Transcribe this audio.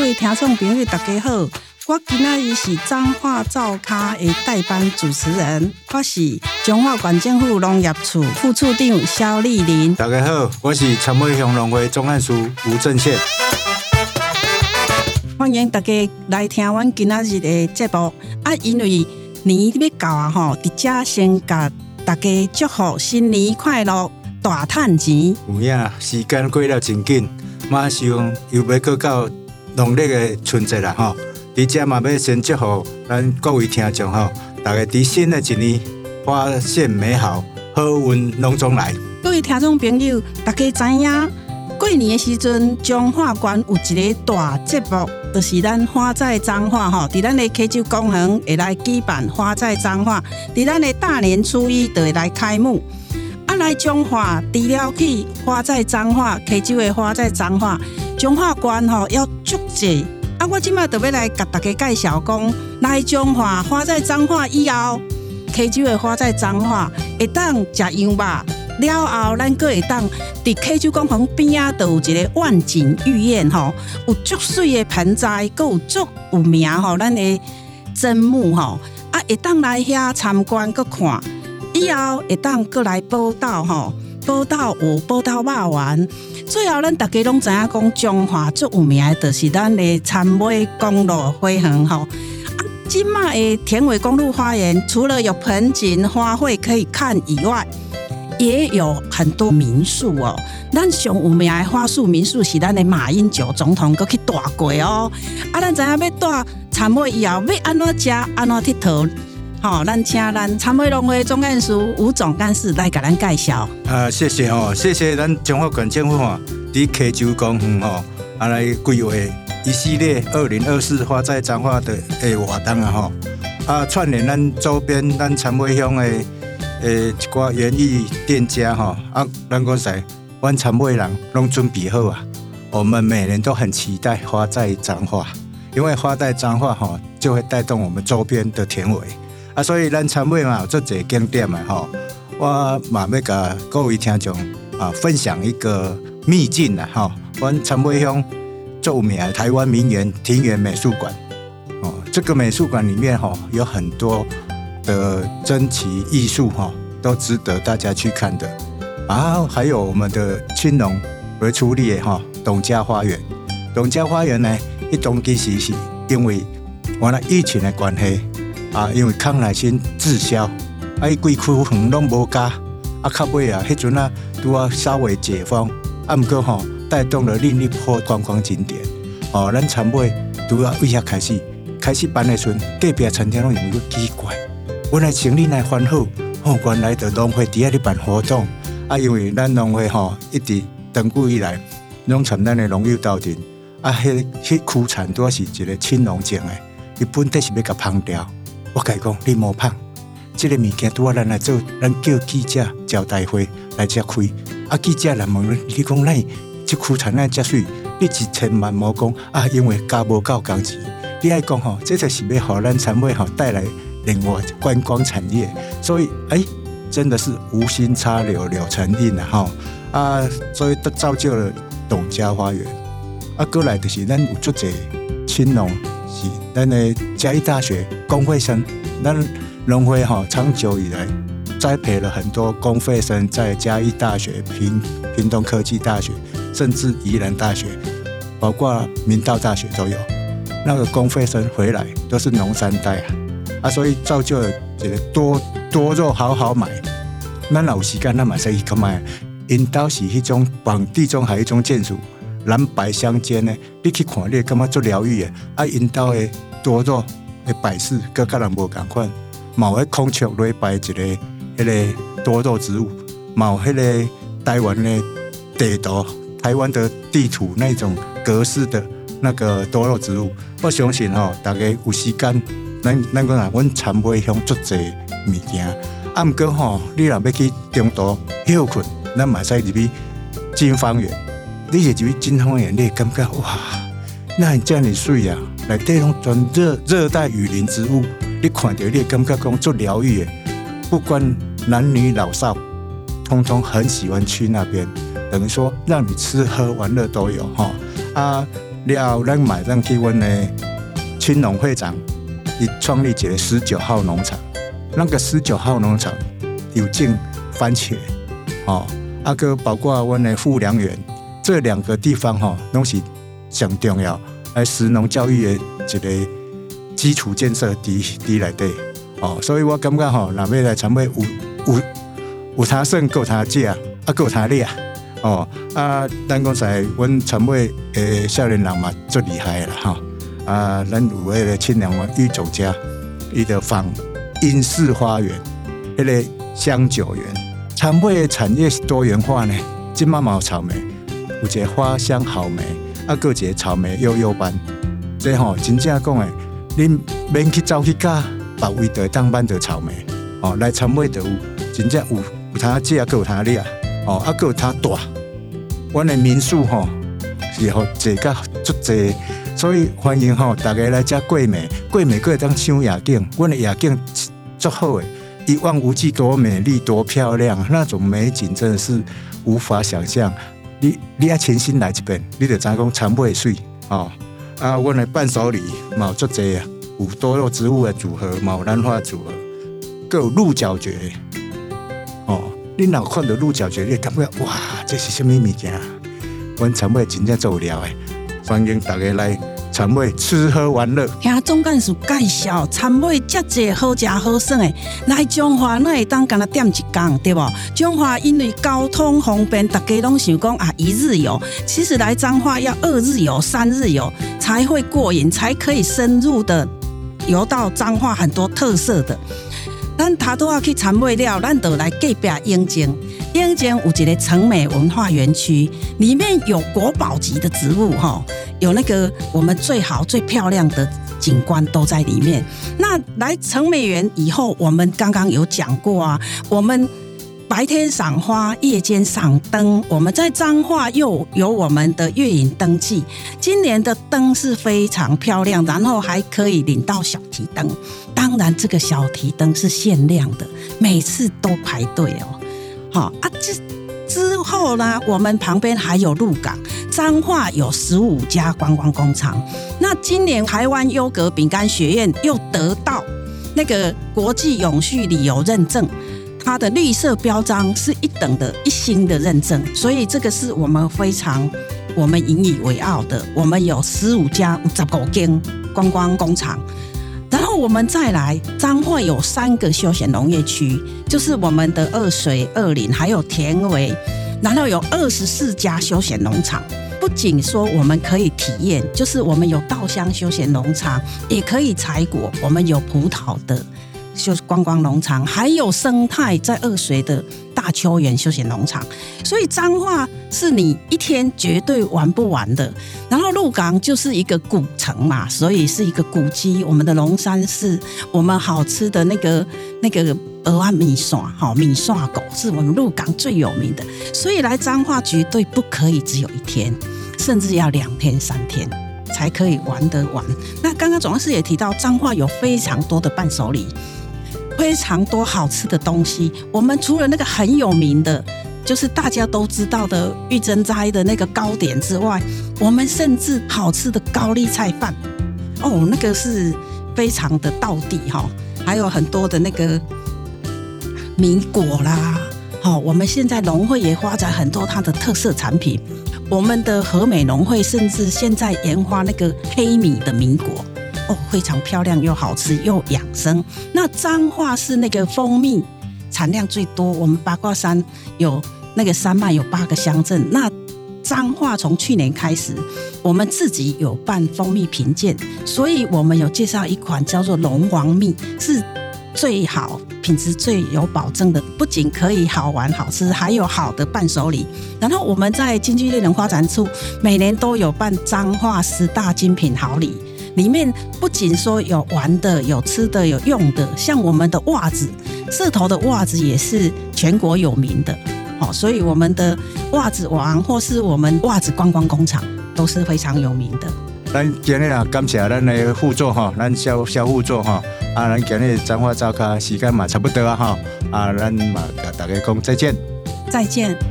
各位听众朋友，大家好，我今仔日是彰化造咖的代班主持人，我是彰化县政府农业处副处长肖丽玲。大家好，我是参尾乡农会总干事吴正宪。欢迎大家来听阮今仔日的节目啊！因为年要到啊，吼，伫遮先甲大家祝福新年快乐，大趁钱。有影，时间过了真紧，马上又要过到。农历的春节啦，吼！伫遮嘛要先祝福咱各位听众吼，大家伫新的一年发现美好，好运隆中来。各位听众朋友，大家知影过年的时阵，彰化县有一个大节目，就是咱花在彰化吼，伫咱的溪洲公园会来举办花在彰化，伫咱的大年初一就会来开幕。啊，来彰化除了去花在彰化，溪洲的花在彰化。彰化县吼要足济啊！我即马特别来甲大家介绍讲，来彰化花在彰化以后，溪洲的花在彰化会当食羊肉，了后咱阁会当伫溪洲公园边仔都有一个万景御宴吼，有足水的盆栽，阁有足有名吼，咱的真木吼啊，会当来遐参观阁看，以后会当阁来报到吼，报到有报到肉圆。最后，咱大家拢知影讲，中华最有名的，就是咱的参尾公路花园吼。啊，今麦的田尾公路花园，除了有盆景花卉可以看以外，也有很多民宿哦。咱上有名的花树民宿是咱的马英九总统阁去住过哦。啊，咱知影要住参尾以后要安怎食，安怎佚佗。好，咱请咱参尾农会总干事吴总干事来给咱介绍。啊，谢谢哦，谢谢咱彰化县政府吼，伫溪洲公园吼，啊来规划一系列二零二四花在彰化的诶活动啊吼，啊串联咱周边咱参尾乡的诶一寡园艺店家吼，啊咱讲在阮参尾人拢准备好啊，我们每年都很期待花在彰化，因为花在彰化吼就会带动我们周边的田尾。所以咱参尾嘛，做这景点嘛，吼，我嘛要甲各位听众啊分享一个秘境啦，吼，阮参尾乡著名台湾名园庭园美术馆，哦，这个美术馆里面吼有很多的珍奇艺术，吼，都值得大家去看的。啊，还有我们的青龙为出力的哈董家花园，董家花园呢，一栋其实是因为完了疫情的关系。啊，因为康乃馨滞销，啊，伊规区园拢无加，啊，到尾啊，迄阵啊，拄啊稍微解封，啊，毋过吼，带动了另一波观光景点。哦，咱参尾拄啊，为遐开始开始办的时阵，隔壁餐厅拢有个奇怪，本来生意来欢好，哦，原来的农会底下咧办活动，啊，因为咱农会吼一直长久以来拢参咱的农友斗阵，啊，迄迄区产都是一个青农种的，伊本底是要甲烹调。我甲伊讲，你莫怕，这个物件拄啊，咱来做，咱叫记者招待会来遮开。啊，记者来问你讲，咱即区产咱遮水，你一千万莫讲啊，因为加无够工钱。你爱讲吼，这才是要互咱产业吼带来另外观光产业。所以，哎、欸，真的是无心插柳柳成荫了吼啊，所以都造就了董家花园。啊，过来就是咱有足侪青龙。是咱的嘉义大学公费生，咱农会哈长久以来栽培了很多公费生，在嘉义大学、屏屏东科技大学，甚至宜兰大学，包括明道大学都有。那个公费生回来都是农三代啊，啊，所以造就了这个多多肉好好买。咱老时间咱马上去买，因都是一种往地中海一种建筑。蓝白相间的，你去看，你感觉做疗愈的。啊，因兜的多肉的摆饰，跟个人无共款。某个孔雀类摆一个迄个多肉植物，某迄个台湾的地图，台湾的地图那种格式的那个多肉植物。我相信吼，大家有时间，咱咱讲啊，阮参尾乡做这物件。啊，毋过吼，你若要去中途休困，咱嘛使入去金芳园。你也就会金方眼泪，感觉哇，那你这样的水啊，来带动种热热带雨林植物，你看到你感觉讲做疗愈的，不管男女老少，通通很喜欢去那边。等于说让你吃喝玩乐都有哈啊，了，咱买上去阮呢青农会长，伊创立一个十九号农场。那个十九号农场有种番茄，哦，啊个包括阮的富良园，这两个地方哈，拢是上重要，来食农教育的一个基础建设伫伫内底，哦，所以我感觉吼，若要来参与有有有他胜，够他食，啊够他掠，哦，啊，咱讲在阮参与诶少年人嘛最厉害啦，哈，啊，咱有迄个青良玉酒家，伊的放。英式花园，迄个香酒园，参与的产业是多元化呢。今嘛嘛有草莓，有一个花香好莓，啊，搁一个草莓幼幼班。这吼真正讲诶，恁免去走去甲别位的当班的草莓，哦，来参与的有真正有有他食，搁有他掠，哦，啊，搁有他大。阮的民宿吼是吼坐甲足济。所以欢迎吼，大家来遮桂美，桂美可以当赏夜景，阮的夜景足好诶，一望无际，多美丽，多漂亮，那种美景真的是无法想象。你你要全新来一遍，你就知讲参袂水哦。啊，阮的伴手礼嘛有足济啊，有多肉植物的组合，嘛有兰花组合，各有鹿角蕨哦。你若看到鹿角蕨，你感觉哇，这是什么物件？阮参袂真正做不了的。欢迎大家来参会吃喝玩乐。听总干事介绍，参会这济好食好耍的，来彰化那会当跟他点一工，对不？彰化因为交通方便，大家拢想讲啊一日游。其实来彰化要二日游、三日游才会过瘾，才可以深入的游到彰化很多特色的。咱他都要去参会了，咱就来隔壁永靖。永靖有一个成美文化园区，里面有国宝级的植物哈。有那个我们最好最漂亮的景观都在里面。那来成美园以后，我们刚刚有讲过啊，我们白天赏花，夜间赏灯。我们在彰化又有我们的月影灯季，今年的灯是非常漂亮，然后还可以领到小提灯。当然，这个小提灯是限量的，每次都排队哦。好啊，这。之后呢，我们旁边还有鹿港，彰化有十五家观光工厂。那今年台湾优格饼干学院又得到那个国际永续旅游认证，它的绿色标章是一等的一星的认证，所以这个是我们非常我们引以为傲的。我们有十五家十五间观光工厂。后我们再来，彰化有三个休闲农业区，就是我们的二水、二林，还有田尾。然后有二十四家休闲农场，不仅说我们可以体验，就是我们有稻香休闲农场，也可以采果。我们有葡萄的就是观光农场，还有生态在二水的。大秋园休闲农场，所以彰化是你一天绝对玩不完的。然后鹿港就是一个古城嘛，所以是一个古迹。我们的龙山寺，我们好吃的那个那个蚵仔米线，好米线狗是我们鹿港最有名的。所以来彰化绝对不可以只有一天，甚至要两天三天才可以玩得完。那刚刚总干事也提到，彰化有非常多的伴手礼。非常多好吃的东西。我们除了那个很有名的，就是大家都知道的玉珍斋的那个糕点之外，我们甚至好吃的高丽菜饭，哦，那个是非常的道地哈。还有很多的那个米果啦，好，我们现在农会也发展很多它的特色产品。我们的和美农会甚至现在研发那个黑米的米果。哦，非常漂亮又好吃又养生。那彰化是那个蜂蜜产量最多，我们八卦山有那个山脉有八个乡镇。那彰化从去年开始，我们自己有办蜂蜜品鉴，所以我们有介绍一款叫做龙王蜜，是最好品质最有保证的，不仅可以好玩好吃，还有好的伴手礼。然后我们在经济类能发展处每年都有办彰化十大精品好礼。里面不仅说有玩的、有吃的、有用的，像我们的袜子，社头的袜子也是全国有名的，哦，所以我们的袜子王或是我们袜子观光工厂都是非常有名的。咱今日啊，感谢咱的副座哈，咱小小副座哈，啊，咱今日彰化早咖时间嘛差不多啊哈，啊，咱嘛跟大家讲再见，再见。